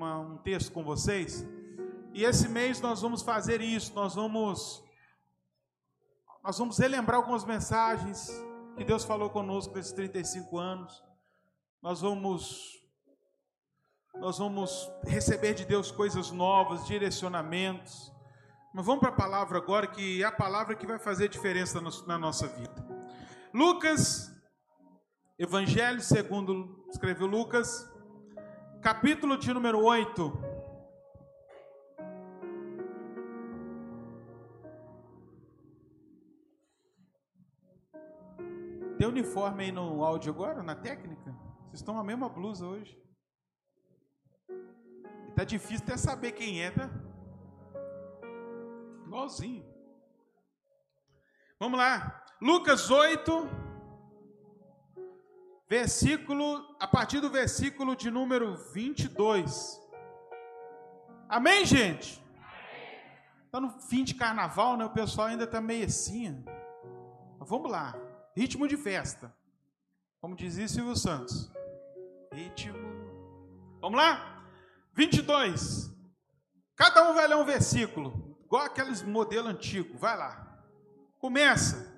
uma, um texto com vocês. E esse mês nós vamos fazer isso, nós vamos nós vamos relembrar algumas mensagens que Deus falou conosco nesses 35 anos. Nós vamos nós vamos receber de Deus coisas novas, direcionamentos. Mas vamos para a palavra agora, que é a palavra que vai fazer diferença na nossa vida. Lucas, Evangelho segundo escreveu Lucas, capítulo de número 8. Tem uniforme aí no áudio agora, na técnica? Vocês estão a mesma blusa hoje. Tá difícil até saber quem é, tá? Igualzinho. Vamos lá. Lucas 8, versículo, a partir do versículo de número 22. Amém, gente? Está no fim de carnaval, né? O pessoal ainda está meio assim. vamos lá. Ritmo de festa. Como dizia Silvio Santos. Ritmo. Vamos lá? 22. Cada um vai ler um versículo. Igual aqueles modelo antigo. Vai lá. Começa.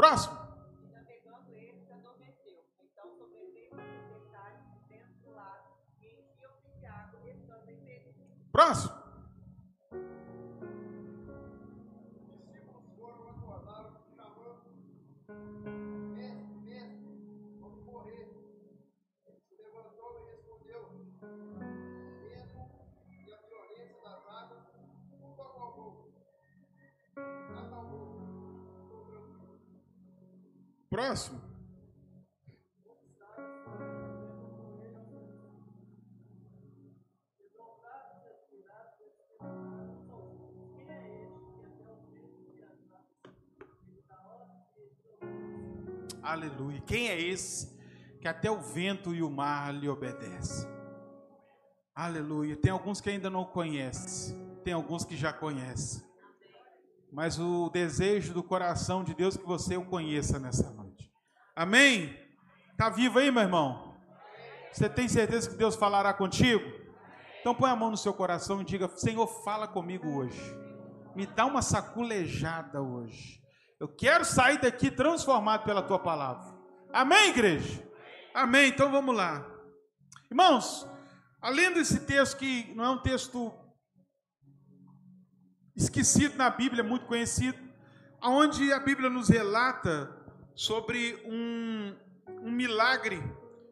Próximo. Próximo. Próximo. Aleluia. Quem é esse que até o vento e o mar lhe obedecem? Aleluia. Tem alguns que ainda não conhecem, tem alguns que já conhecem. Mas o desejo do coração de Deus é que você o conheça nessa noite. Amém? Tá vivo aí, meu irmão? Você tem certeza que Deus falará contigo? Então põe a mão no seu coração e diga: Senhor, fala comigo hoje. Me dá uma saculejada hoje. Eu quero sair daqui transformado pela tua palavra. Amém, igreja? Amém. Então vamos lá. Irmãos, além desse texto que não é um texto esquecido na Bíblia, muito conhecido, onde a Bíblia nos relata sobre um, um milagre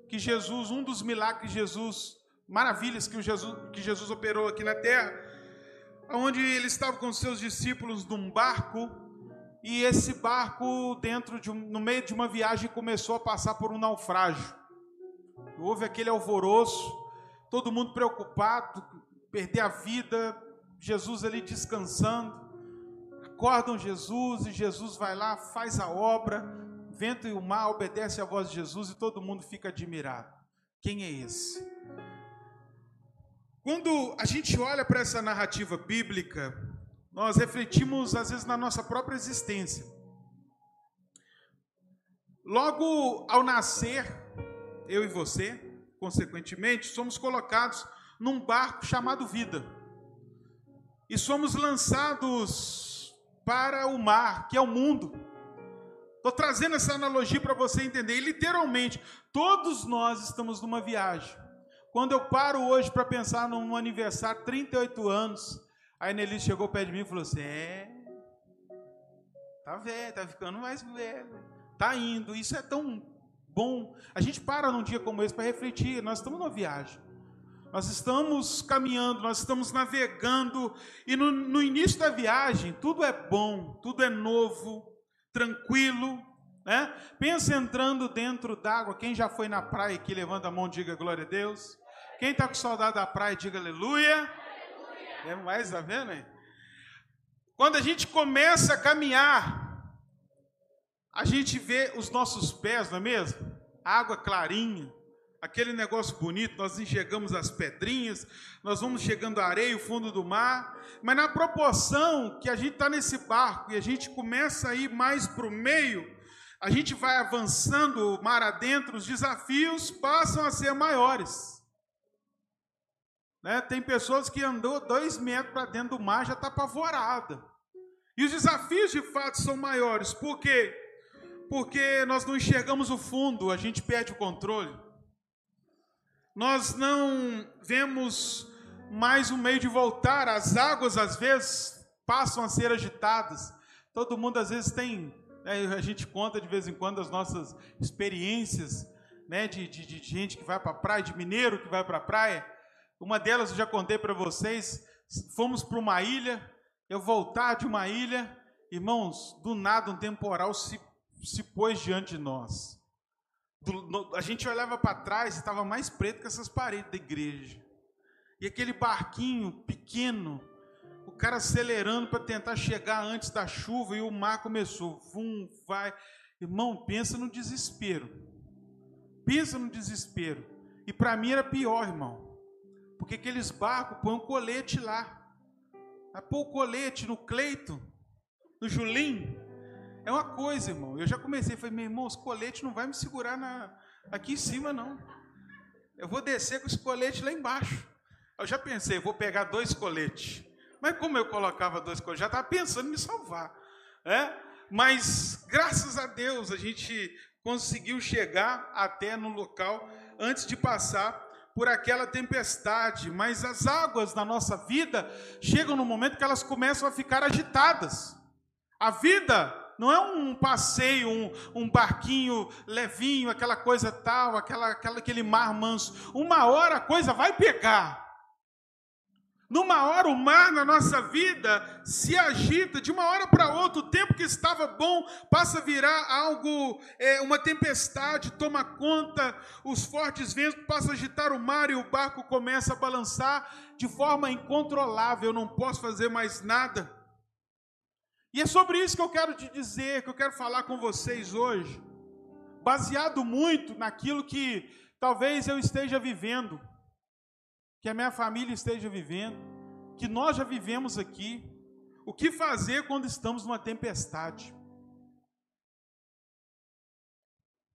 que Jesus, um dos milagres de Jesus, maravilhas que, Jesus, que Jesus operou aqui na terra, onde ele estava com seus discípulos num barco e esse barco, dentro de um, no meio de uma viagem, começou a passar por um naufrágio. Houve aquele alvoroço, todo mundo preocupado, perder a vida, Jesus ali descansando. Acordam Jesus e Jesus vai lá, faz a obra, vento e o mar obedecem à voz de Jesus e todo mundo fica admirado. Quem é esse? Quando a gente olha para essa narrativa bíblica, nós refletimos às vezes na nossa própria existência. Logo ao nascer, eu e você, consequentemente, somos colocados num barco chamado vida. E somos lançados para o mar, que é o mundo. Estou trazendo essa analogia para você entender. E literalmente, todos nós estamos numa viagem. Quando eu paro hoje para pensar num aniversário, 38 anos, Aí Nelly chegou perto de mim e falou assim: É, tá velho, tá ficando mais velho, tá indo. Isso é tão bom. A gente para num dia como esse para refletir. Nós estamos numa viagem. Nós estamos caminhando, nós estamos navegando, e no, no, início da viagem tudo é bom, tudo é novo, tranquilo. Né? Pensa entrando dentro d'água. Quem já foi na praia aqui, levanta a mão diga glória a Deus. Quem está com saudade da praia, diga aleluia. É mais, tá vendo? Hein? Quando a gente começa a caminhar, a gente vê os nossos pés, não é mesmo? Água clarinha, aquele negócio bonito, nós enxergamos as pedrinhas, nós vamos chegando a areia, o fundo do mar, mas na proporção que a gente está nesse barco e a gente começa a ir mais para o meio, a gente vai avançando mar adentro, os desafios passam a ser maiores. Né? Tem pessoas que andou dois metros para dentro do mar já está apavorada. E os desafios de fato são maiores. Por quê? Porque nós não enxergamos o fundo, a gente perde o controle. Nós não vemos mais um meio de voltar. As águas, às vezes, passam a ser agitadas. Todo mundo, às vezes, tem. Né, a gente conta de vez em quando as nossas experiências né, de, de, de gente que vai para a praia, de mineiro que vai para a praia. Uma delas eu já contei para vocês. Fomos para uma ilha, eu voltar de uma ilha, irmãos, do nada um temporal se, se pôs diante de nós. Do, no, a gente olhava para trás e estava mais preto que essas paredes da igreja. E aquele barquinho pequeno, o cara acelerando para tentar chegar antes da chuva e o mar começou. Vum, vai. Irmão, pensa no desespero. Pensa no desespero. E para mim era pior, irmão. Porque aqueles barcos põem um colete lá. Vai pôr o colete no Cleito, no Julim. É uma coisa, irmão. Eu já comecei, falei, meu irmão, os coletes não vai me segurar na, aqui em cima, não. Eu vou descer com os coletes lá embaixo. Eu já pensei, vou pegar dois coletes. Mas como eu colocava dois coletes, já estava pensando em me salvar. É? Mas, graças a Deus, a gente conseguiu chegar até no local antes de passar por aquela tempestade, mas as águas da nossa vida chegam no momento que elas começam a ficar agitadas. A vida não é um passeio, um, um barquinho levinho, aquela coisa tal, aquela, aquela, aquele mar manso. Uma hora a coisa vai pegar. Numa hora o mar na nossa vida se agita, de uma hora para outra, o tempo que estava bom passa a virar algo, é, uma tempestade toma conta, os fortes ventos passam a agitar o mar e o barco começa a balançar de forma incontrolável, eu não posso fazer mais nada. E é sobre isso que eu quero te dizer, que eu quero falar com vocês hoje, baseado muito naquilo que talvez eu esteja vivendo que a minha família esteja vivendo, que nós já vivemos aqui. O que fazer quando estamos numa tempestade?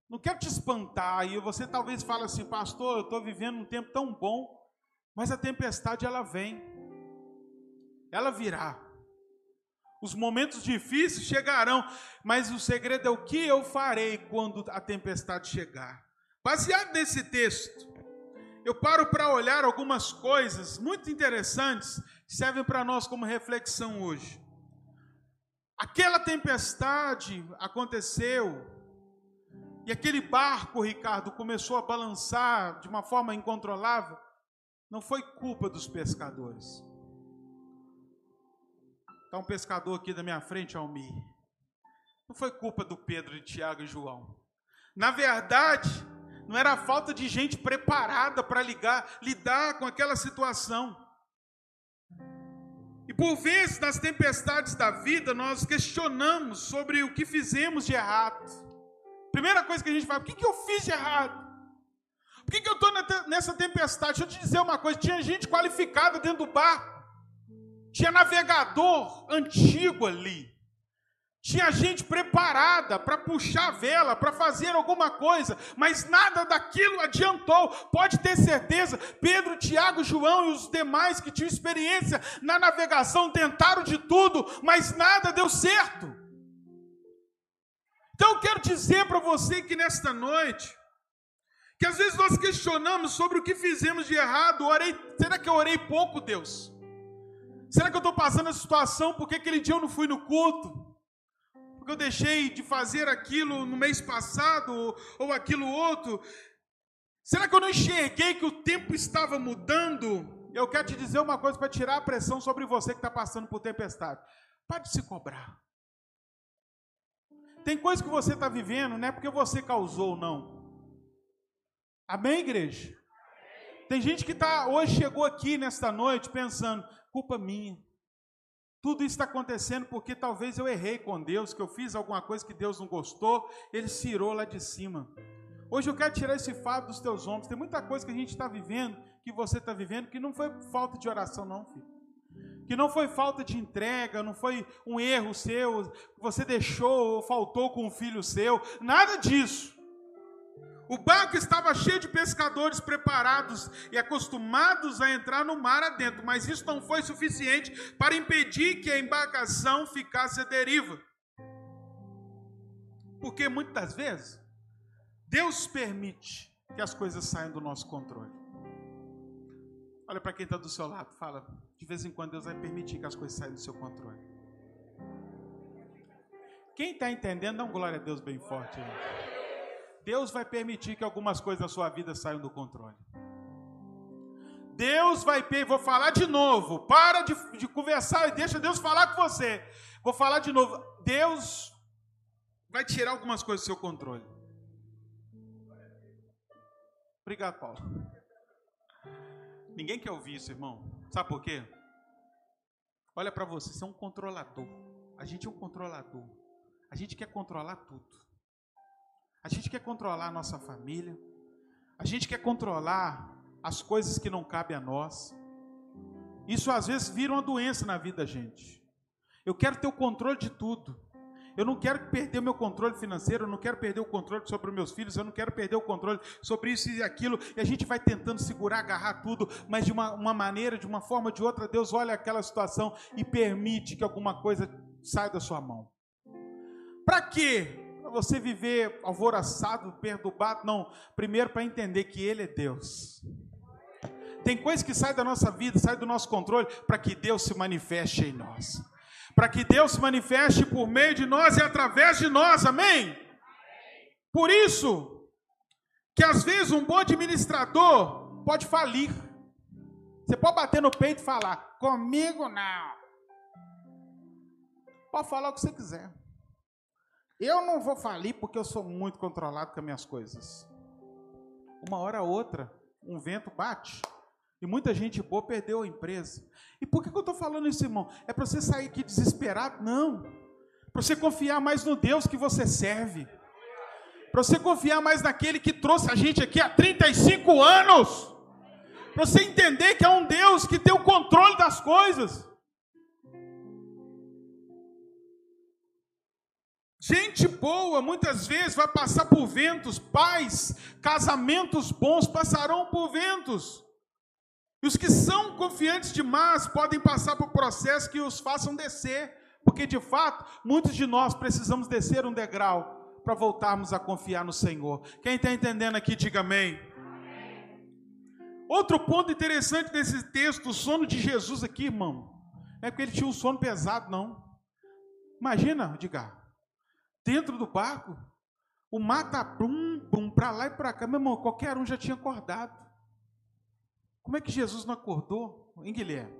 Não quero te espantar, e você talvez fale assim, pastor, eu estou vivendo um tempo tão bom, mas a tempestade ela vem, ela virá. Os momentos difíceis chegarão, mas o segredo é o que eu farei quando a tempestade chegar. Baseado nesse texto, eu paro para olhar algumas coisas muito interessantes que servem para nós como reflexão hoje. Aquela tempestade aconteceu e aquele barco, Ricardo, começou a balançar de uma forma incontrolável. Não foi culpa dos pescadores. Está um pescador aqui da minha frente, Almir. Não foi culpa do Pedro, de Tiago e João. Na verdade, não era a falta de gente preparada para lidar com aquela situação. E por vezes, nas tempestades da vida, nós questionamos sobre o que fizemos de errado. Primeira coisa que a gente fala: o que, que eu fiz de errado? Por que, que eu estou nessa tempestade? Deixa eu te dizer uma coisa: tinha gente qualificada dentro do barco, tinha navegador antigo ali. Tinha gente preparada para puxar a vela, para fazer alguma coisa, mas nada daquilo adiantou. Pode ter certeza, Pedro, Tiago, João e os demais que tinham experiência na navegação tentaram de tudo, mas nada deu certo. Então eu quero dizer para você que nesta noite, que às vezes nós questionamos sobre o que fizemos de errado. Orei, será que eu orei pouco, Deus? Será que eu estou passando essa situação porque aquele dia eu não fui no culto? porque eu deixei de fazer aquilo no mês passado ou, aquilo outro? Será que eu não enxerguei que o tempo estava mudando? Eu quero te dizer uma coisa para tirar a pressão sobre você que está passando por tempestade. Pode se cobrar. Tem coisa que você está vivendo, não é porque você causou, não. Amém, igreja? Tem gente que tá, hoje chegou aqui nesta noite pensando, culpa minha. Tudo isso está acontecendo porque talvez eu errei com Deus, que eu fiz alguma coisa que Deus não gostou, ele cirou lá de cima. Hoje eu quero tirar esse fardo dos teus ombros. Tem muita coisa que a gente está vivendo, que você está vivendo, que não foi falta de oração, não, filho. Que não foi falta de entrega, não foi um erro seu, você deixou ou faltou com um filho seu, nada disso. O barco estava cheio de pescadores preparados e acostumados a entrar no mar adentro, mas isso não foi suficiente para impedir que a embarcação ficasse à deriva. Porque muitas vezes Deus permite que as coisas saiam do nosso controle. Olha para quem está do seu lado, fala, de vez em quando Deus vai permitir que as coisas saiam do seu controle. Quem está entendendo, dá um glória a Deus bem forte aí. Deus vai permitir que algumas coisas da sua vida saiam do controle. Deus vai, vou falar de novo, para de, de conversar e deixa Deus falar com você. Vou falar de novo. Deus vai tirar algumas coisas do seu controle. Obrigado, Paulo. Ninguém quer ouvir isso, irmão. Sabe por quê? Olha para você, você é um controlador. A gente é um controlador. A gente quer controlar tudo. A gente quer controlar a nossa família. A gente quer controlar as coisas que não cabem a nós. Isso às vezes vira uma doença na vida da gente. Eu quero ter o controle de tudo. Eu não quero perder o meu controle financeiro, eu não quero perder o controle sobre meus filhos, eu não quero perder o controle sobre isso e aquilo. E a gente vai tentando segurar, agarrar tudo, mas de uma, uma maneira, de uma forma ou de outra, Deus olha aquela situação e permite que alguma coisa saia da sua mão. Para quê? Você viver alvoroçado, perturbado, não. Primeiro para entender que Ele é Deus. Tem coisas que saem da nossa vida, saem do nosso controle, para que Deus se manifeste em nós. Para que Deus se manifeste por meio de nós e através de nós, amém? Por isso, que às vezes um bom administrador pode falir. Você pode bater no peito e falar, comigo não. Pode falar o que você quiser. Eu não vou falir porque eu sou muito controlado com as minhas coisas. Uma hora ou outra, um vento bate e muita gente boa perdeu a empresa. E por que eu estou falando isso, irmão? É para você sair aqui desesperado? Não. Para você confiar mais no Deus que você serve. Para você confiar mais naquele que trouxe a gente aqui há 35 anos. Para você entender que é um Deus que tem o controle das coisas. Gente boa muitas vezes vai passar por ventos, pais, casamentos bons passarão por ventos. E os que são confiantes demais podem passar por processos que os façam descer, porque de fato, muitos de nós precisamos descer um degrau para voltarmos a confiar no Senhor. Quem está entendendo aqui, diga amém. Outro ponto interessante desse texto, o sono de Jesus aqui, irmão, é porque ele tinha um sono pesado, não. Imagina, diga, dentro do barco, o mar tá bum, bum, para lá e para cá. Meu irmão, qualquer um já tinha acordado. Como é que Jesus não acordou, hein, Guilherme?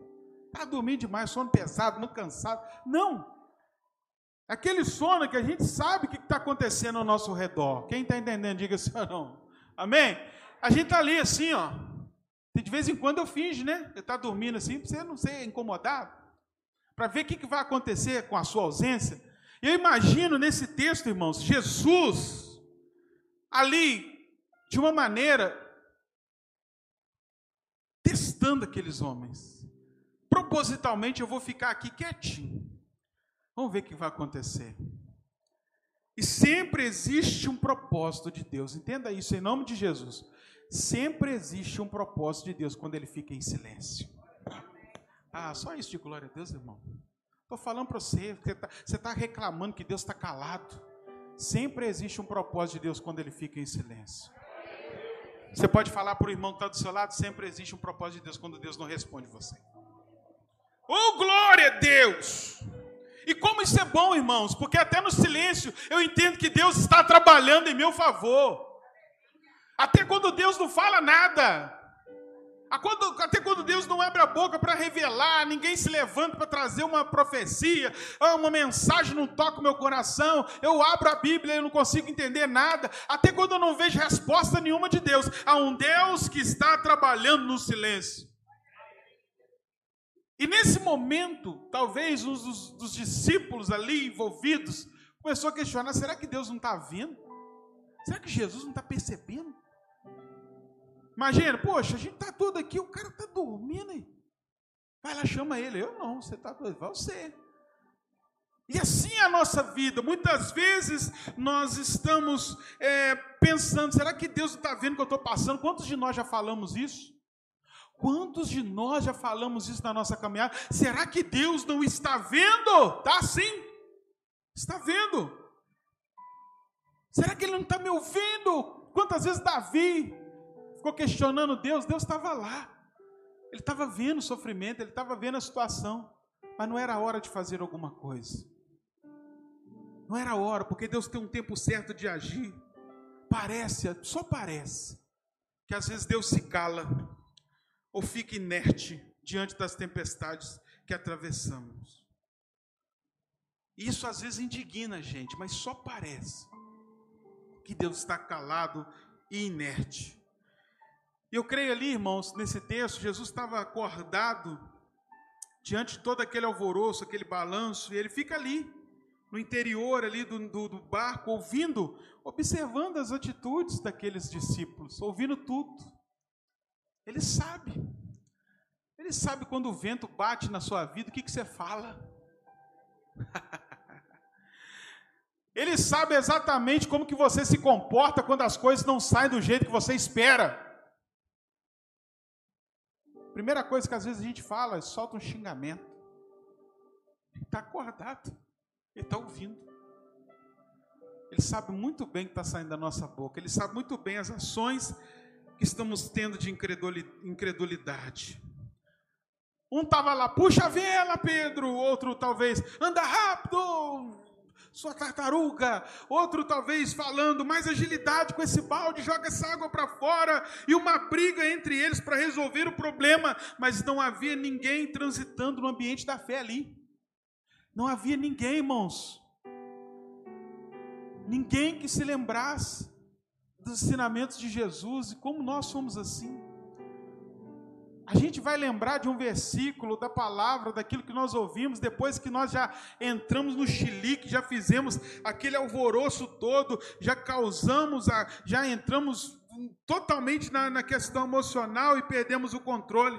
Está dormindo demais, sono pesado, muito cansado. Não! Aquele sono que a gente sabe o que está acontecendo ao nosso redor. Quem está entendendo, diga sim ou não. Amém? A gente está ali assim, ó. De vez em quando eu finge, né? Eu está dormindo assim, para você não ser incomodado. Para ver o que, que vai acontecer com a sua ausência. Eu imagino nesse texto, irmãos, Jesus ali, de uma maneira, testando aqueles homens. Propositalmente eu vou ficar aqui quietinho. Vamos ver o que vai acontecer. E sempre existe um propósito de Deus. Entenda isso em nome de Jesus. Sempre existe um propósito de Deus quando ele fica em silêncio. Ah, só isso de glória a Deus, irmão. Estou falando para você, você está tá reclamando que Deus está calado. Sempre existe um propósito de Deus quando ele fica em silêncio. Você pode falar para o irmão que está do seu lado, sempre existe um propósito de Deus quando Deus não responde você. Oh, glória a Deus! E como isso é bom, irmãos, porque até no silêncio eu entendo que Deus está trabalhando em meu favor. Até quando Deus não fala nada, até quando Deus não abre a boca para revelar, ninguém se levanta para trazer uma profecia, ah, uma mensagem não toca o meu coração, eu abro a Bíblia e não consigo entender nada, até quando eu não vejo resposta nenhuma de Deus, há um Deus que está trabalhando no silêncio. E nesse momento, talvez um dos, dos discípulos ali envolvidos começou a questionar: será que Deus não está vindo? Será que Jesus não está percebendo? Imagina, poxa, a gente está todo aqui, o cara está dormindo aí. Vai lá, chama ele. Eu não, você está doido, vai você. E assim é a nossa vida. Muitas vezes nós estamos é, pensando: será que Deus está vendo o que eu estou passando? Quantos de nós já falamos isso? Quantos de nós já falamos isso na nossa caminhada? Será que Deus não está vendo? Está sim, está vendo. Será que Ele não está me ouvindo? Quantas vezes Davi ficou questionando Deus? Deus estava lá, ele estava vendo o sofrimento, ele estava vendo a situação, mas não era hora de fazer alguma coisa. Não era hora, porque Deus tem um tempo certo de agir. Parece, só parece, que às vezes Deus se cala ou fica inerte diante das tempestades que atravessamos. Isso às vezes indigna a gente, mas só parece que Deus está calado e inerte. Eu creio ali, irmãos, nesse texto, Jesus estava acordado diante de todo aquele alvoroço, aquele balanço, e ele fica ali, no interior ali do, do, do barco, ouvindo, observando as atitudes daqueles discípulos, ouvindo tudo. Ele sabe. Ele sabe quando o vento bate na sua vida, o que, que você fala. Ele sabe exatamente como que você se comporta quando as coisas não saem do jeito que você espera. Primeira coisa que às vezes a gente fala, solta um xingamento. Ele está acordado, ele está ouvindo. Ele sabe muito bem o que está saindo da nossa boca, ele sabe muito bem as ações que estamos tendo de incredulidade. Um estava lá, puxa a vela, Pedro. Outro talvez, anda rápido, sua tartaruga. Outro talvez falando, mais agilidade com esse balde, joga essa água para fora. E uma briga entre eles para resolver o problema. Mas não havia ninguém transitando no ambiente da fé ali. Não havia ninguém, irmãos. Ninguém que se lembrasse dos ensinamentos de Jesus e como nós somos assim. A gente vai lembrar de um versículo da palavra, daquilo que nós ouvimos, depois que nós já entramos no chilique, já fizemos aquele alvoroço todo, já causamos, a, já entramos totalmente na, na questão emocional e perdemos o controle.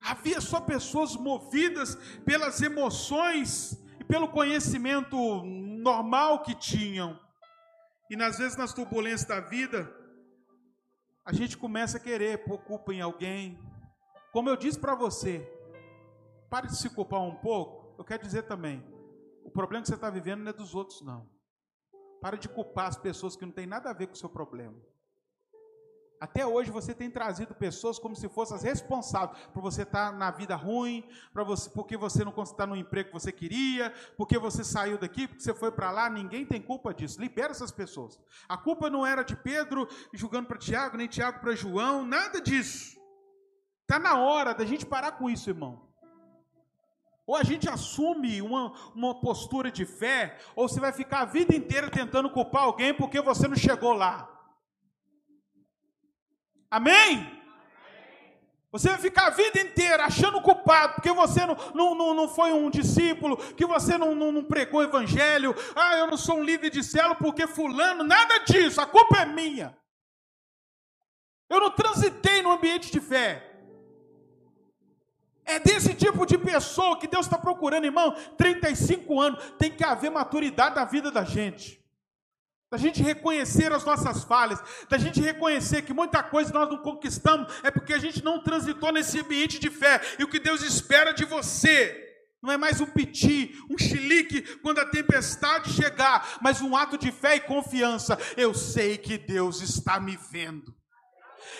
Havia só pessoas movidas pelas emoções e pelo conhecimento normal que tinham. E às vezes nas turbulências da vida, a gente começa a querer pôr culpa em alguém. Como eu disse para você, pare de se culpar um pouco. Eu quero dizer também, o problema que você está vivendo não é dos outros, não. Pare de culpar as pessoas que não têm nada a ver com o seu problema. Até hoje você tem trazido pessoas como se fossem as responsáveis por você estar tá na vida ruim, para você, porque você não está no emprego que você queria, porque você saiu daqui, porque você foi para lá. Ninguém tem culpa disso. Libera essas pessoas. A culpa não era de Pedro julgando para Tiago, nem Tiago para João, nada disso. Está na hora da gente parar com isso, irmão. Ou a gente assume uma, uma postura de fé, ou você vai ficar a vida inteira tentando culpar alguém porque você não chegou lá. Amém? Você vai ficar a vida inteira achando culpado, porque você não, não, não, não foi um discípulo, que você não, não, não, pregou o evangelho. Ah, eu não sou um líder de célula porque fulano, nada disso, a culpa é minha. Eu não transitei no ambiente de fé. É desse tipo de pessoa que Deus está procurando, irmão. 35 anos, tem que haver maturidade na vida da gente da gente reconhecer as nossas falhas, da gente reconhecer que muita coisa nós não conquistamos é porque a gente não transitou nesse ambiente de fé. E o que Deus espera de você não é mais um piti, um chilique quando a tempestade chegar, mas um ato de fé e confiança. Eu sei que Deus está me vendo.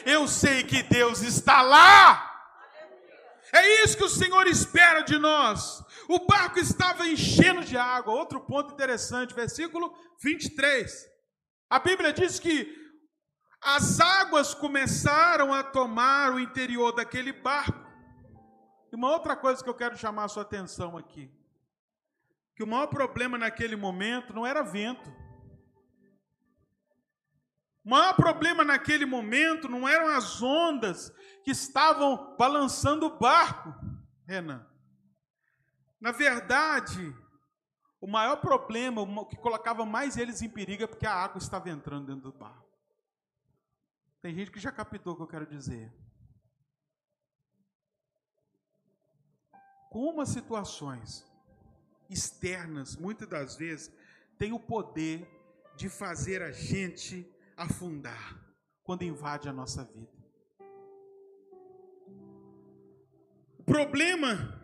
Eu sei que Deus está lá. É isso que o Senhor espera de nós. O barco estava enchendo de água. Outro ponto interessante, versículo 23. A Bíblia diz que as águas começaram a tomar o interior daquele barco. E uma outra coisa que eu quero chamar a sua atenção aqui: que o maior problema naquele momento não era vento. O maior problema naquele momento não eram as ondas que estavam balançando o barco, Renan. Na verdade, O maior problema, o que colocava mais eles em perigo é porque a água estava entrando dentro do barco. Tem gente que já captou o que eu quero dizer. Como as situações externas, muitas das vezes, têm o poder de fazer a gente afundar quando invade a nossa vida. Problema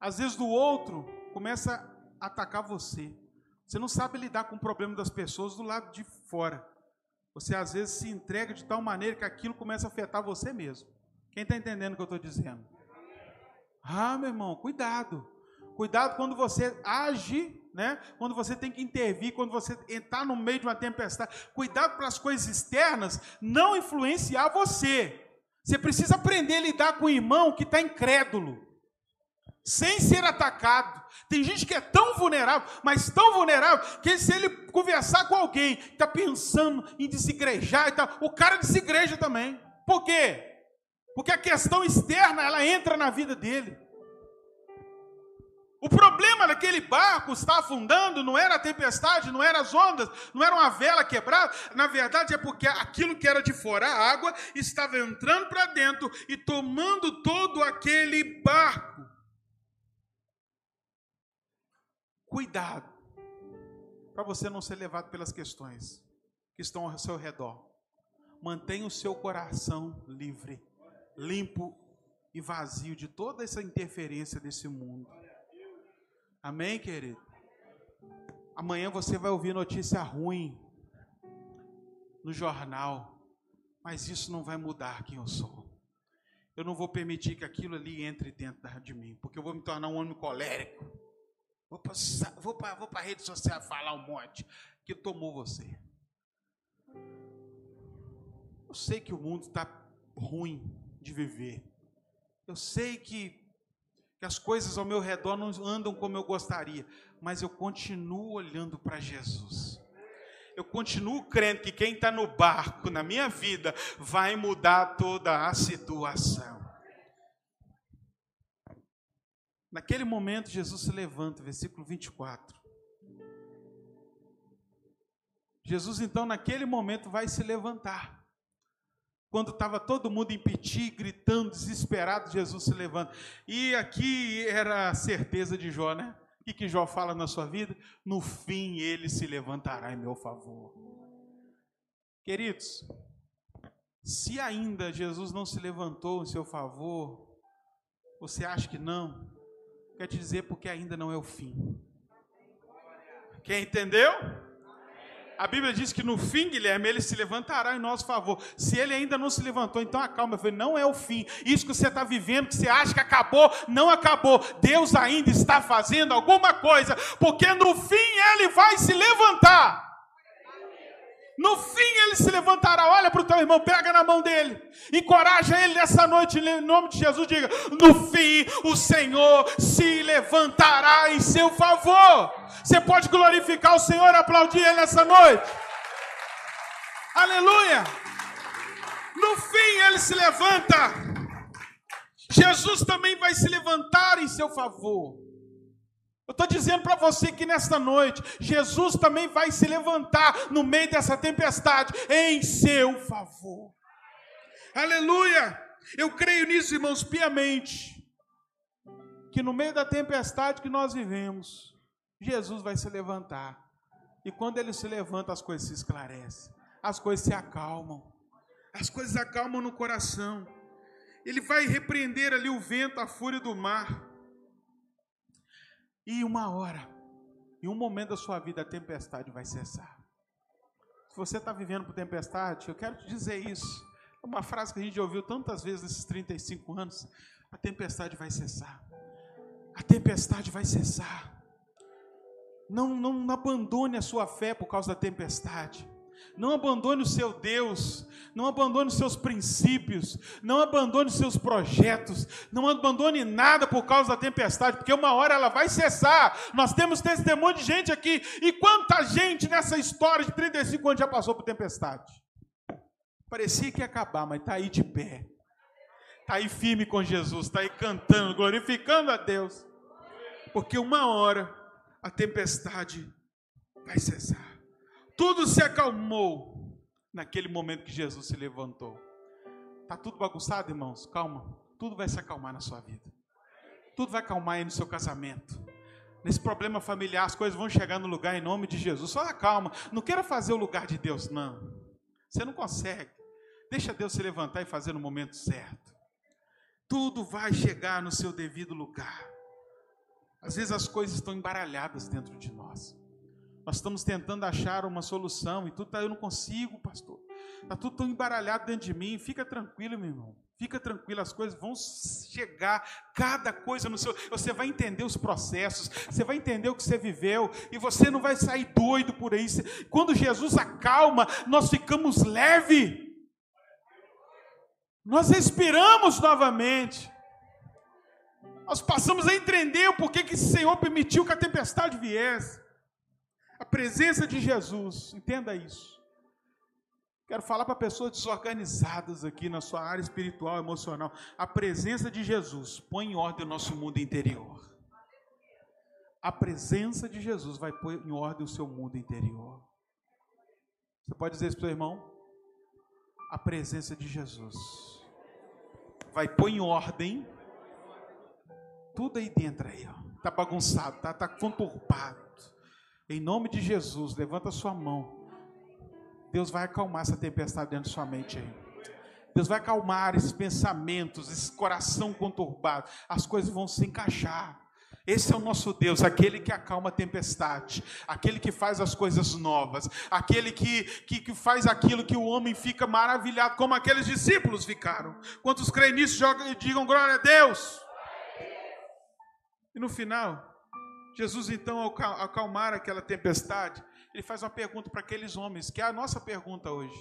às vezes do outro começa a atacar você. Você não sabe lidar com o problema das pessoas do lado de fora. Você às vezes se entrega de tal maneira que aquilo começa a afetar você mesmo. Quem está entendendo o que eu estou dizendo? Ah, meu irmão, cuidado. Cuidado quando você age, né? Quando você tem que intervir, quando você entrar no meio de uma tempestade. Cuidado para as coisas externas não influenciar você. Você precisa aprender a lidar com o irmão que está incrédulo sem ser atacado. Tem gente que é tão vulnerável, mas tão vulnerável, que se ele conversar com alguém que está pensando em desigrejar e tal, o cara desigreja também. Por quê? Porque a questão externa, ela entra na vida dele. O problema daquele barco está afundando não era a tempestade, não eram as ondas, não era uma vela quebrada. Na verdade, é porque aquilo que era de fora, a água, estava entrando para dentro e tomando todo aquele barco. Cuidado para você não ser levado pelas questões que estão ao seu redor. Mantenha o seu coração livre, limpo e vazio de toda essa interferência desse mundo. Amém, querido? Amanhã você vai ouvir notícia ruim no jornal, mas isso não vai mudar quem eu sou. Eu não vou permitir que aquilo ali entre dentro de mim, porque eu vou me tornar um homem colérico Vou para vou vou a rede social falar um monte. Que tomou você. Eu sei que o mundo está ruim de viver. Eu sei que, que as coisas ao meu redor não andam como eu gostaria. Mas eu continuo olhando para Jesus. Eu continuo crendo que quem está no barco na minha vida vai mudar toda a situação. Naquele momento, Jesus se levanta, versículo 24. Jesus, então, naquele momento, vai se levantar. Quando estava todo mundo em piti, gritando, desesperado, Jesus se levanta. E aqui era a certeza de Jó, né? O que, Jó fala na sua vida? No fim ele se levantará em meu favor. Queridos, se ainda Jesus não se levantou em seu favor, você acha que não? Quer te dizer porque ainda não é o fim. Quem entendeu? A Bíblia diz que no fim, Guilherme, ele se levantará em nosso favor. Se ele ainda não se levantou, então acalma. Eu falei, não é o fim. Isso que você está vivendo, que você acha que acabou, não acabou. Deus ainda está fazendo alguma coisa, porque no fim ele vai se levantar. No fim ele se levantará. Olha para o teu irmão, pega na mão dele, encoraja ele nessa noite, em nome de Jesus. Diga: No fim o Senhor se levantará em seu favor. Você pode glorificar o Senhor, aplaudir ele nessa noite. Aleluia. No fim ele se levanta. Jesus também vai se levantar em seu favor. Eu estou dizendo para você que nesta noite, Jesus também vai se levantar no meio dessa tempestade em seu favor. Aleluia! Eu creio nisso, irmãos, piamente. Que no meio da tempestade que nós vivemos, Jesus vai se levantar. E quando ele se levanta, as coisas se esclarecem, as coisas se acalmam, as coisas acalmam no coração. Ele vai repreender ali o vento, a fúria do mar. E uma hora, em um momento da sua vida, a tempestade vai cessar. Se você está vivendo por tempestade, eu quero te dizer isso. É uma frase que a gente ouviu tantas vezes nesses 35 anos. A tempestade vai cessar. A tempestade vai cessar. Não, não abandone a sua fé por causa da tempestade. Não abandone o seu Deus, não abandone os seus princípios, não abandone os seus projetos, não abandone nada por causa da tempestade, porque uma hora ela vai cessar. Nós temos testemunho de gente aqui, e quanta gente nessa história de 35 anos já passou por tempestade. Parecia que ia acabar, mas está aí de pé, está aí firme com Jesus, está aí cantando, glorificando a Deus. Porque uma hora a tempestade vai cessar. Tudo se acalmou naquele momento que Jesus se levantou. Tá tudo bagunçado, irmãos? Calma. Tudo vai se acalmar na sua vida. Tudo vai acalmar aí no seu casamento. Nesse problema familiar, as coisas vão chegar no lugar em nome de Jesus. Só calma. Não queira fazer o lugar de Deus, não. Você não consegue. Deixa Deus se levantar e fazer no momento certo. Tudo vai chegar no seu devido lugar. Às vezes as coisas estão embaralhadas dentro de nós. Nós estamos tentando achar uma solução e tudo tá, eu não consigo, pastor. Está tudo tão embaralhado dentro de mim. Fica tranquilo, meu irmão. Fica tranquilo, as coisas vão chegar, cada coisa no seu. Você vai entender os processos, você vai entender o que você viveu, e você não vai sair doido por aí. Quando Jesus acalma, nós ficamos leve. Nós respiramos novamente. Nós passamos a entender o porquê que o Senhor permitiu que a tempestade viesse. A presença de Jesus, entenda isso Quero falar para pessoas desorganizadas aqui na sua área espiritual, emocional. A presença de Jesus põe em ordem o nosso mundo interior. A presença de Jesus vai pôr em ordem o seu mundo interior. Você pode dizer isso para o seu irmão? A presença de Jesus vai pôr em ordem tudo aí dentro aí, ó. Tá bagunçado, tá, tá conturbado. Em nome de Jesus, levanta sua mão. Deus vai acalmar essa tempestade dentro de sua mente aí. Deus vai acalmar esses pensamentos, esse coração conturbado. As coisas vão se encaixar. Esse é o nosso Deus, aquele que acalma a tempestade, aquele que faz as coisas novas, aquele que, que, que faz aquilo que o homem fica maravilhado, como aqueles discípulos ficaram. Quantos creem nisso, digam glória a Deus. E no final, Jesus então, ao acalmar aquela tempestade, ele faz uma pergunta para aqueles homens, que é a nossa pergunta hoje.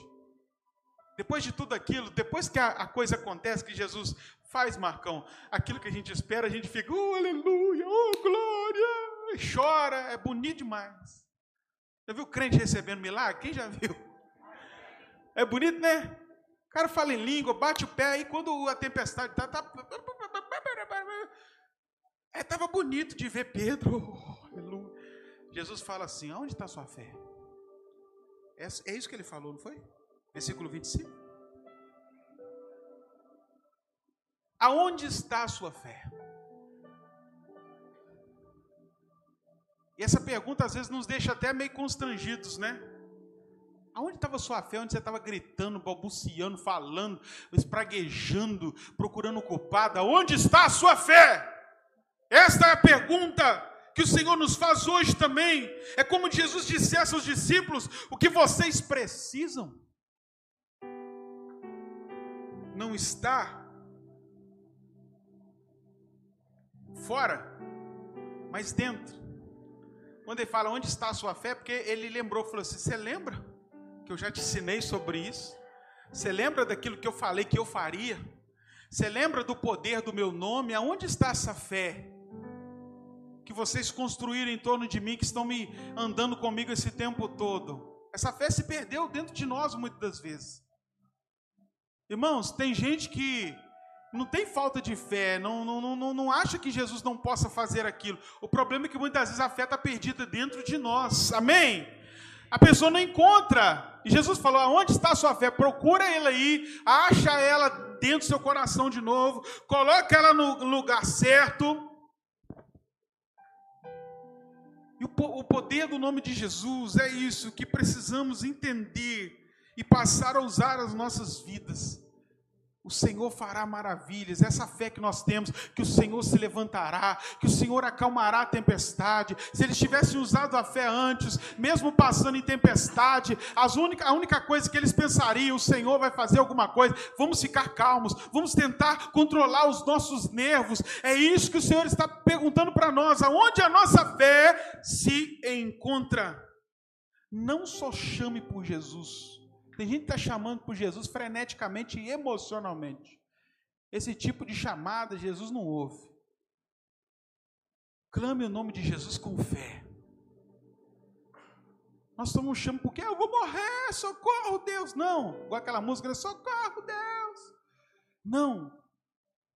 Depois de tudo aquilo, depois que a, a, coisa acontece, que Jesus faz, Marcão, aquilo que a gente espera, a gente fica, oh, aleluia, oh, glória, e chora, é bonito demais. Já viu crente recebendo milagre? Quem já viu? É bonito, né? O cara fala em língua, bate o pé, aí quando a tempestade está. Tá, é, tava bonito de ver Pedro. Jesus fala assim: aonde está sua fé? É, é isso que ele falou, não foi? Versículo 25. Aonde está a sua fé? E essa pergunta às vezes nos deixa até meio constrangidos, né? Aonde estava sua fé? Onde você estava gritando, balbuciando, falando, espraguejando, procurando culpado? Onde está a sua fé? Esta é a pergunta que o Senhor nos faz hoje também. É como Jesus dissesse aos discípulos: o que vocês precisam não está fora, mas dentro. Quando ele fala onde está a sua fé, porque ele lembrou, falou assim: Você lembra que eu já te ensinei sobre isso? Você lembra daquilo que eu falei que eu faria? Você lembra do poder do meu nome? Aonde está essa fé? Que vocês construíram em torno de mim, que estão me andando comigo esse tempo todo. Essa fé se perdeu dentro de nós muitas das vezes. Irmãos, tem gente que não tem falta de fé, não, não, não, não acha que Jesus não possa fazer aquilo. O problema é que muitas vezes a fé está perdida dentro de nós. Amém? A pessoa não encontra. E Jesus falou: aonde está a sua fé? Procura ela aí, acha ela dentro do seu coração de novo, coloca ela no lugar certo. E o, poder do nome de Jesus é isso que precisamos entender e passar a usar as nossas vidas o Senhor fará maravilhas, essa fé que nós temos, que o Senhor se levantará, que o Senhor acalmará a tempestade. Se eles tivessem usado a fé antes, mesmo passando em tempestade, única, a única coisa que eles pensariam, o Senhor vai fazer alguma coisa, vamos ficar calmos, vamos tentar controlar os nossos nervos. É isso que o Senhor está perguntando para nós, aonde a nossa fé se encontra. Não só chame por Jesus, tem gente que está chamando por Jesus freneticamente e emocionalmente. Esse tipo de chamada Jesus não ouve. Clame o nome de Jesus com fé. Nós estamos chamando porque eu vou morrer, socorro Deus. Não, igual aquela música, socorro Deus. Não,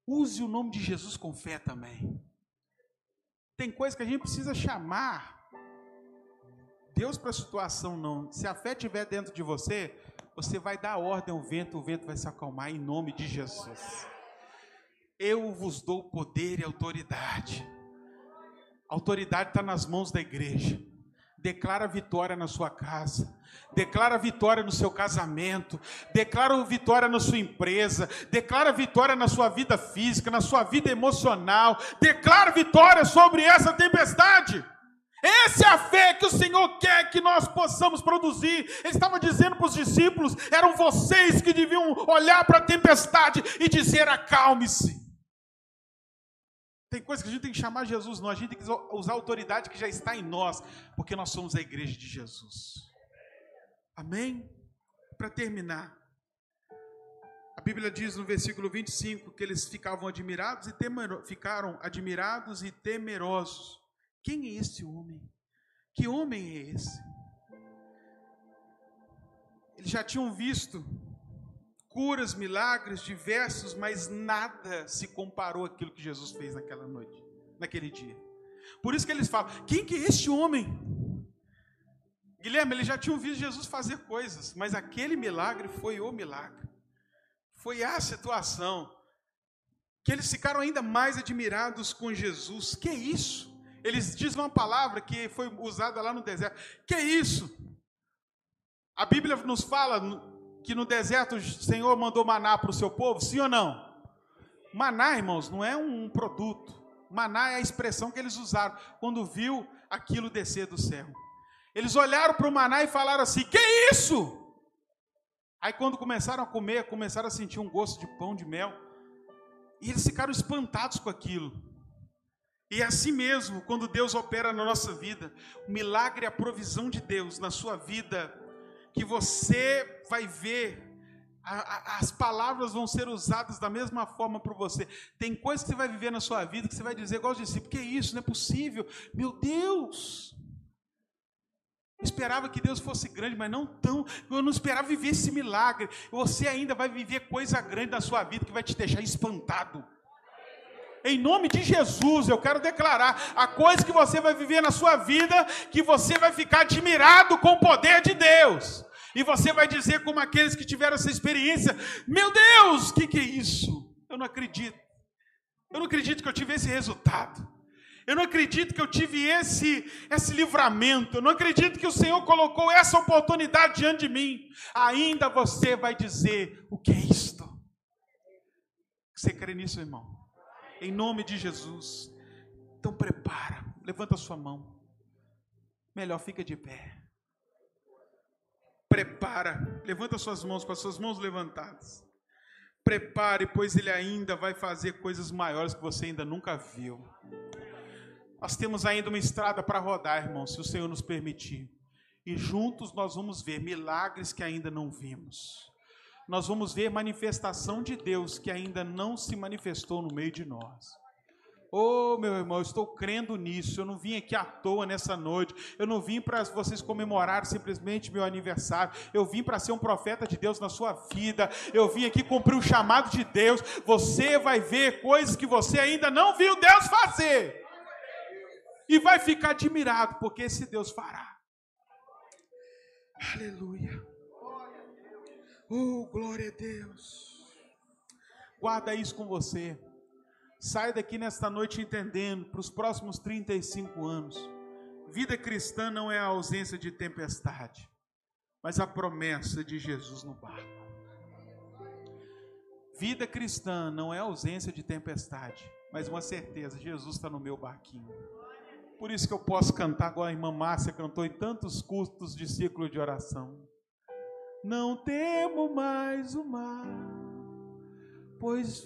use o nome de Jesus com fé também. Tem coisa que a gente precisa chamar Deus para a situação não. Se a fé estiver dentro de você, você vai dar ordem ao vento, o vento vai se acalmar em nome de Jesus. Eu vos dou poder e autoridade. A autoridade está nas mãos da igreja. Declara vitória na sua casa. Declara vitória no seu casamento. Declara vitória na sua empresa. Declara vitória na sua vida física, na sua vida emocional. Declara vitória sobre essa tempestade. Essa é a fé que o Senhor quer que nós possamos produzir. Ele estava dizendo para os discípulos: eram vocês que deviam olhar para a tempestade e dizer: acalme-se. Tem coisa que a gente tem que chamar Jesus, não. A gente tem que usar a autoridade que já está em nós, porque nós somos a igreja de Jesus. Amém? Para terminar, a Bíblia diz no versículo 25 que eles ficavam admirados e temero, ficaram admirados e temerosos. Quem é esse homem? Que homem é esse? Eles já tinham visto curas, milagres diversos, mas nada se comparou àquilo que Jesus fez naquela noite, naquele dia. Por isso que eles falam: quem que é este homem? Guilherme, eles já tinham visto Jesus fazer coisas, mas aquele milagre foi o milagre. Foi a situação que eles ficaram ainda mais admirados com Jesus. Que é isso? Eles dizem uma palavra que foi usada lá no deserto. Que é isso? A Bíblia nos fala que no deserto o Senhor mandou maná para o seu povo, sim ou não? Maná, irmãos, não é um produto. Maná é a expressão que eles usaram quando viu aquilo descer do céu. Eles olharam para o maná e falaram assim: Que isso? Aí quando começaram a comer, começaram a sentir um gosto de pão de mel. E eles ficaram espantados com aquilo. E é assim mesmo, quando Deus opera na nossa vida, o milagre é a provisão de Deus na sua vida, que você vai ver, a, a, as palavras vão ser usadas da mesma forma para você. Tem coisas que você vai viver na sua vida que você vai dizer, igual os discípulos, que é isso? Não é possível. Meu Deus! Eu esperava que Deus fosse grande, mas não tão. Eu não esperava viver esse milagre. Você ainda vai viver coisa grande na sua vida que vai te deixar espantado. Em nome de Jesus, eu quero declarar a coisa que você vai viver na sua vida, que você vai ficar admirado com o poder de Deus. E você vai dizer, como aqueles que tiveram essa experiência: Meu Deus, o que, que é isso? Eu não acredito. Eu não acredito que eu tive esse resultado. Eu não acredito que eu tive esse, esse livramento. Eu não acredito que o Senhor colocou essa oportunidade diante de mim. Ainda você vai dizer: O que é isto? Você crê nisso, irmão? Em nome de Jesus. Então prepara, levanta sua mão. Melhor fica de pé. Prepara, levanta suas mãos com as suas mãos levantadas. Prepare, pois ele ainda vai fazer coisas maiores que você ainda nunca viu. Nós temos ainda uma estrada para rodar, irmão, se o Senhor nos permitir. E juntos nós vamos ver milagres que ainda não vimos nós vamos ver manifestação de Deus que ainda não se manifestou no meio de nós. Oh, meu irmão, eu estou crendo nisso. Eu não vim aqui à toa nessa noite. Eu não vim para vocês comemorarem simplesmente meu aniversário. Eu vim para ser um profeta de Deus na sua vida. Eu vim aqui cumprir o chamado de Deus. Você vai ver coisas que você ainda não viu Deus fazer. E vai ficar admirado, porque esse Deus fará. Aleluia. Oh, glória a Deus. Guarda isso com você. Sai daqui nesta noite entendendo, para os próximos 35 anos, vida cristã não é a ausência de tempestade, mas a promessa de Jesus no barco. Vida cristã não é a ausência de tempestade, mas uma certeza: Jesus está no meu barquinho. Por isso que eu posso cantar igual a irmã Márcia cantou em tantos cultos de ciclo de oração. Não temo mais o mar, pois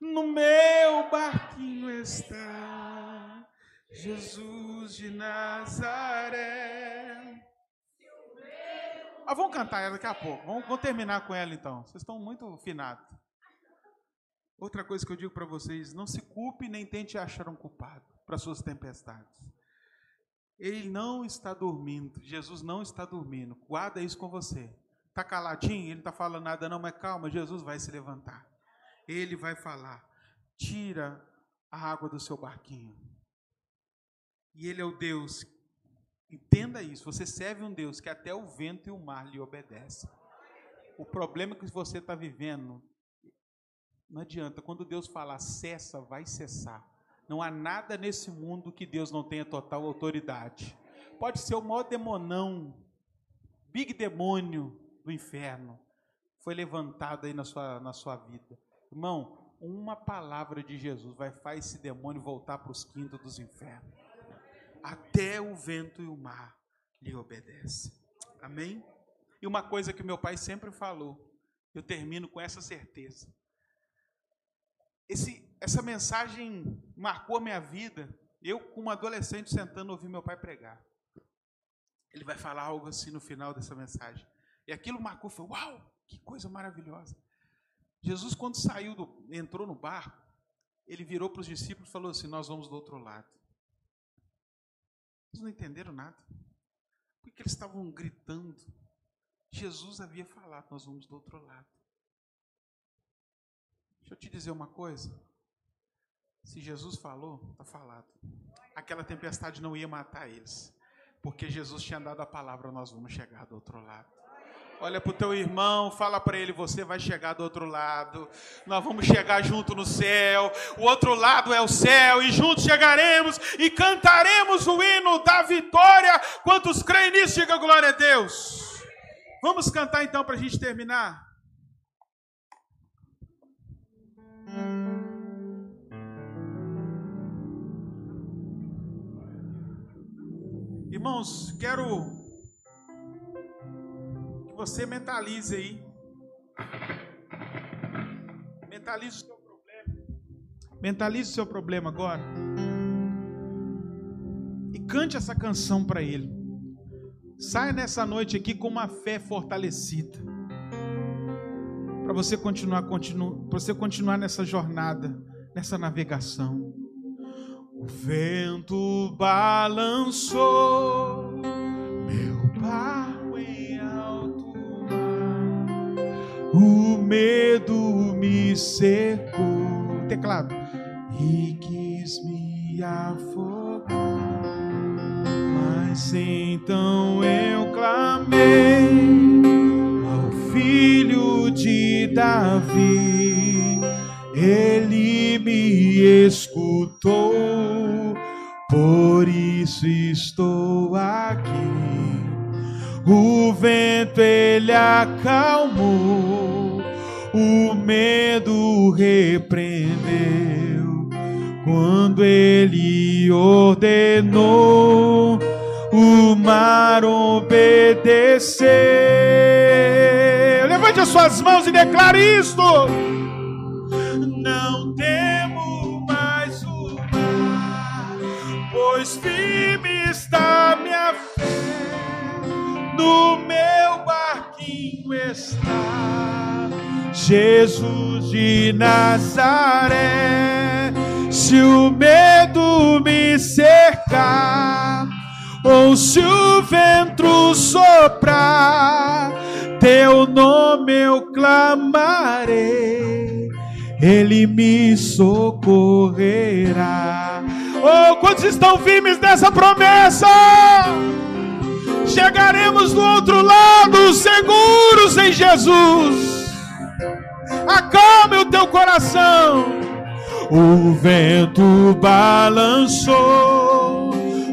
no meu barquinho está Jesus de Nazaré. Ah, vamos cantar ela daqui a pouco. Vamos, vamos terminar com ela então. Vocês estão muito finados. Outra coisa que eu digo para vocês: não se culpe nem tente achar um culpado para suas tempestades. Ele não está dormindo. Jesus não está dormindo. Guarda isso com você. Está caladinho, ele não está falando nada, não, mas calma, Jesus vai se levantar. Ele vai falar. tira a água do seu barquinho. E Ele é o Deus, entenda isso, você serve um Deus que até o vento e o mar lhe obedecem. O problema que você está vivendo, não adianta, quando Deus falar cessa, vai cessar. Não há nada nesse mundo que Deus não tenha total autoridade. Pode ser o maior demonão, big demônio do inferno, foi levantado aí na sua, na sua vida. Irmão, uma palavra de Jesus vai fazer esse demônio voltar para os quintos dos infernos. Até o vento e o mar lhe obedecem. Amém? E uma coisa que meu pai sempre falou, eu termino com essa certeza. Esse, essa mensagem marcou a minha vida. Eu, como adolescente, sentando, ouvi meu pai pregar. Ele vai falar algo assim no final dessa mensagem. E aquilo marcou, foi, uau, que coisa maravilhosa. Jesus, quando saiu, do, entrou no barco, ele virou para os discípulos e falou assim: Nós vamos do outro lado. Eles não entenderam nada. Por que eles estavam gritando? Jesus havia falado: Nós vamos do outro lado. Deixa eu te dizer uma coisa. Se Jesus falou, está falado. Aquela tempestade não ia matar eles. Porque Jesus tinha dado a palavra, nós vamos chegar do outro lado. Olha para o teu irmão, fala para ele: você vai chegar do outro lado. Nós vamos chegar junto no céu. O outro lado é o céu, e juntos chegaremos e cantaremos o hino da vitória. Quantos creem nisso, diga glória a Deus. Vamos cantar então para a gente terminar. Irmãos, quero você mentalize aí. Mentalize o seu problema. Mentalize o seu problema agora. E cante essa canção para ele. Saia nessa noite aqui com uma fé fortalecida. Para você continuar, continu, você continuar nessa jornada, nessa navegação. O vento balançou meu pai o medo me cercou. Teclado. E quis me afogar. Mas então eu clamei ao filho de Davi. Ele me escutou, isso estou aqui o vento ele acalmou, o medo repreendeu. Quando ele ordenou, o mar obedeceu. Levante as suas mãos e declare isto. No meu barquinho está Jesus de Nazaré. Se o medo me cercar, ou se o vento soprar, teu nome eu clamarei, ele me socorrerá. Oh, quantos estão firmes nessa promessa? Chegaremos do outro lado seguros em Jesus. Acalme o teu coração. O vento balançou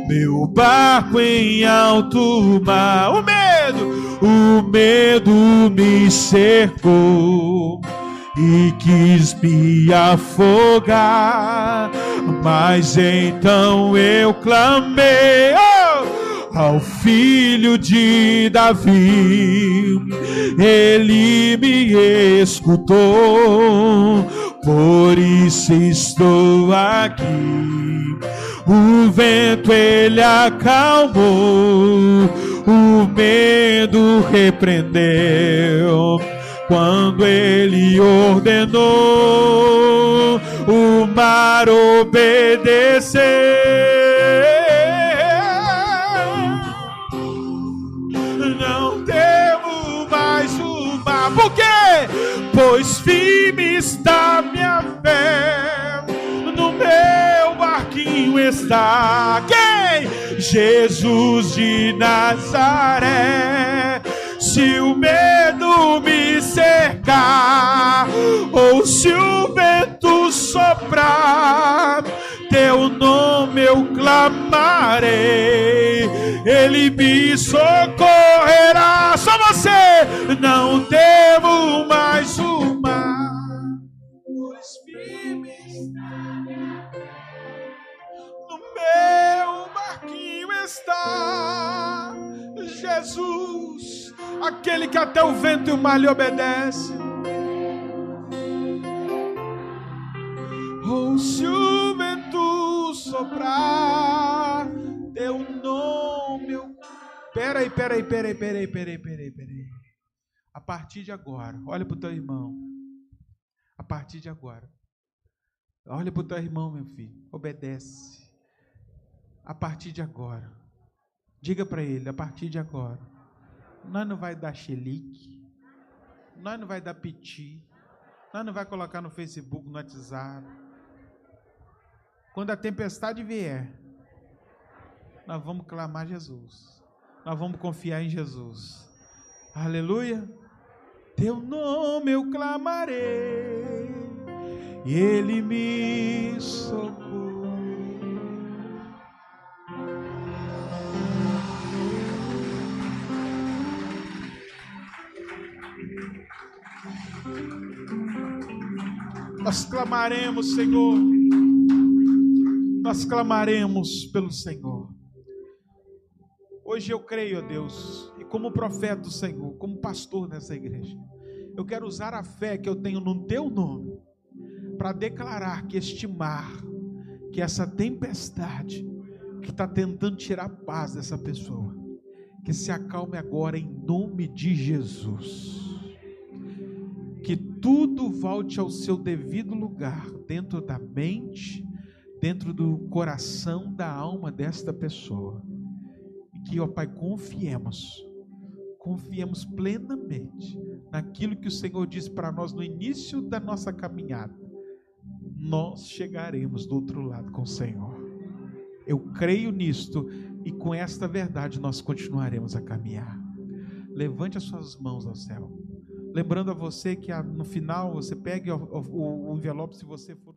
meu barco em alto mar. O medo, o medo me cercou e quis me afogar, mas então eu clamei. Oh! Ao filho de Davi, ele me escutou, por isso estou aqui. O vento ele acalmou, o medo repreendeu. Quando ele ordenou, o mar obedeceu. Pois firme está minha fé barquinho está. Quem? Jesus de Nazaré. Se o medo me cercar, ou se o vento soprar, teu nome eu clamarei, ele me socorrerá. Você, não temo mais o mar, pois firme no meu barquinho está Jesus, aquele que até o vento e o mar lhe obedece. Ou se o vento soprar, teu nome eu... Peraí, peraí, peraí, peraí, peraí, peraí, peraí. A partir de agora, olha para o teu irmão. A partir de agora. Olha para o teu irmão, meu filho. Obedece. A partir de agora. Diga para ele, a partir de agora. Nós não vai dar xelique. Nós não vai dar piti. Nós não vai colocar no Facebook, no WhatsApp. Quando a tempestade vier, nós vamos clamar Jesus. Nós vamos confiar em Jesus. Aleluia. Teu nome eu clamarei, e Ele me socorre. Nós clamaremos, Senhor. Nós clamaremos pelo Senhor. Hoje eu creio, ó Deus, e como profeta do Senhor, como pastor nessa igreja, eu quero usar a fé que eu tenho no teu nome para declarar que este mar, que essa tempestade que está tentando tirar a paz dessa pessoa, que se acalme agora em nome de Jesus. Que tudo volte ao seu devido lugar, dentro da mente, dentro do coração, da alma desta pessoa que, ó Pai, confiemos, confiemos plenamente naquilo que o Senhor disse para nós no início da nossa caminhada. Nós chegaremos do outro lado com o Senhor. Eu creio nisto e com esta verdade nós continuaremos a caminhar. Levante as suas mãos ao céu. Lembrando a você que no final você pegue o, envelope se você for.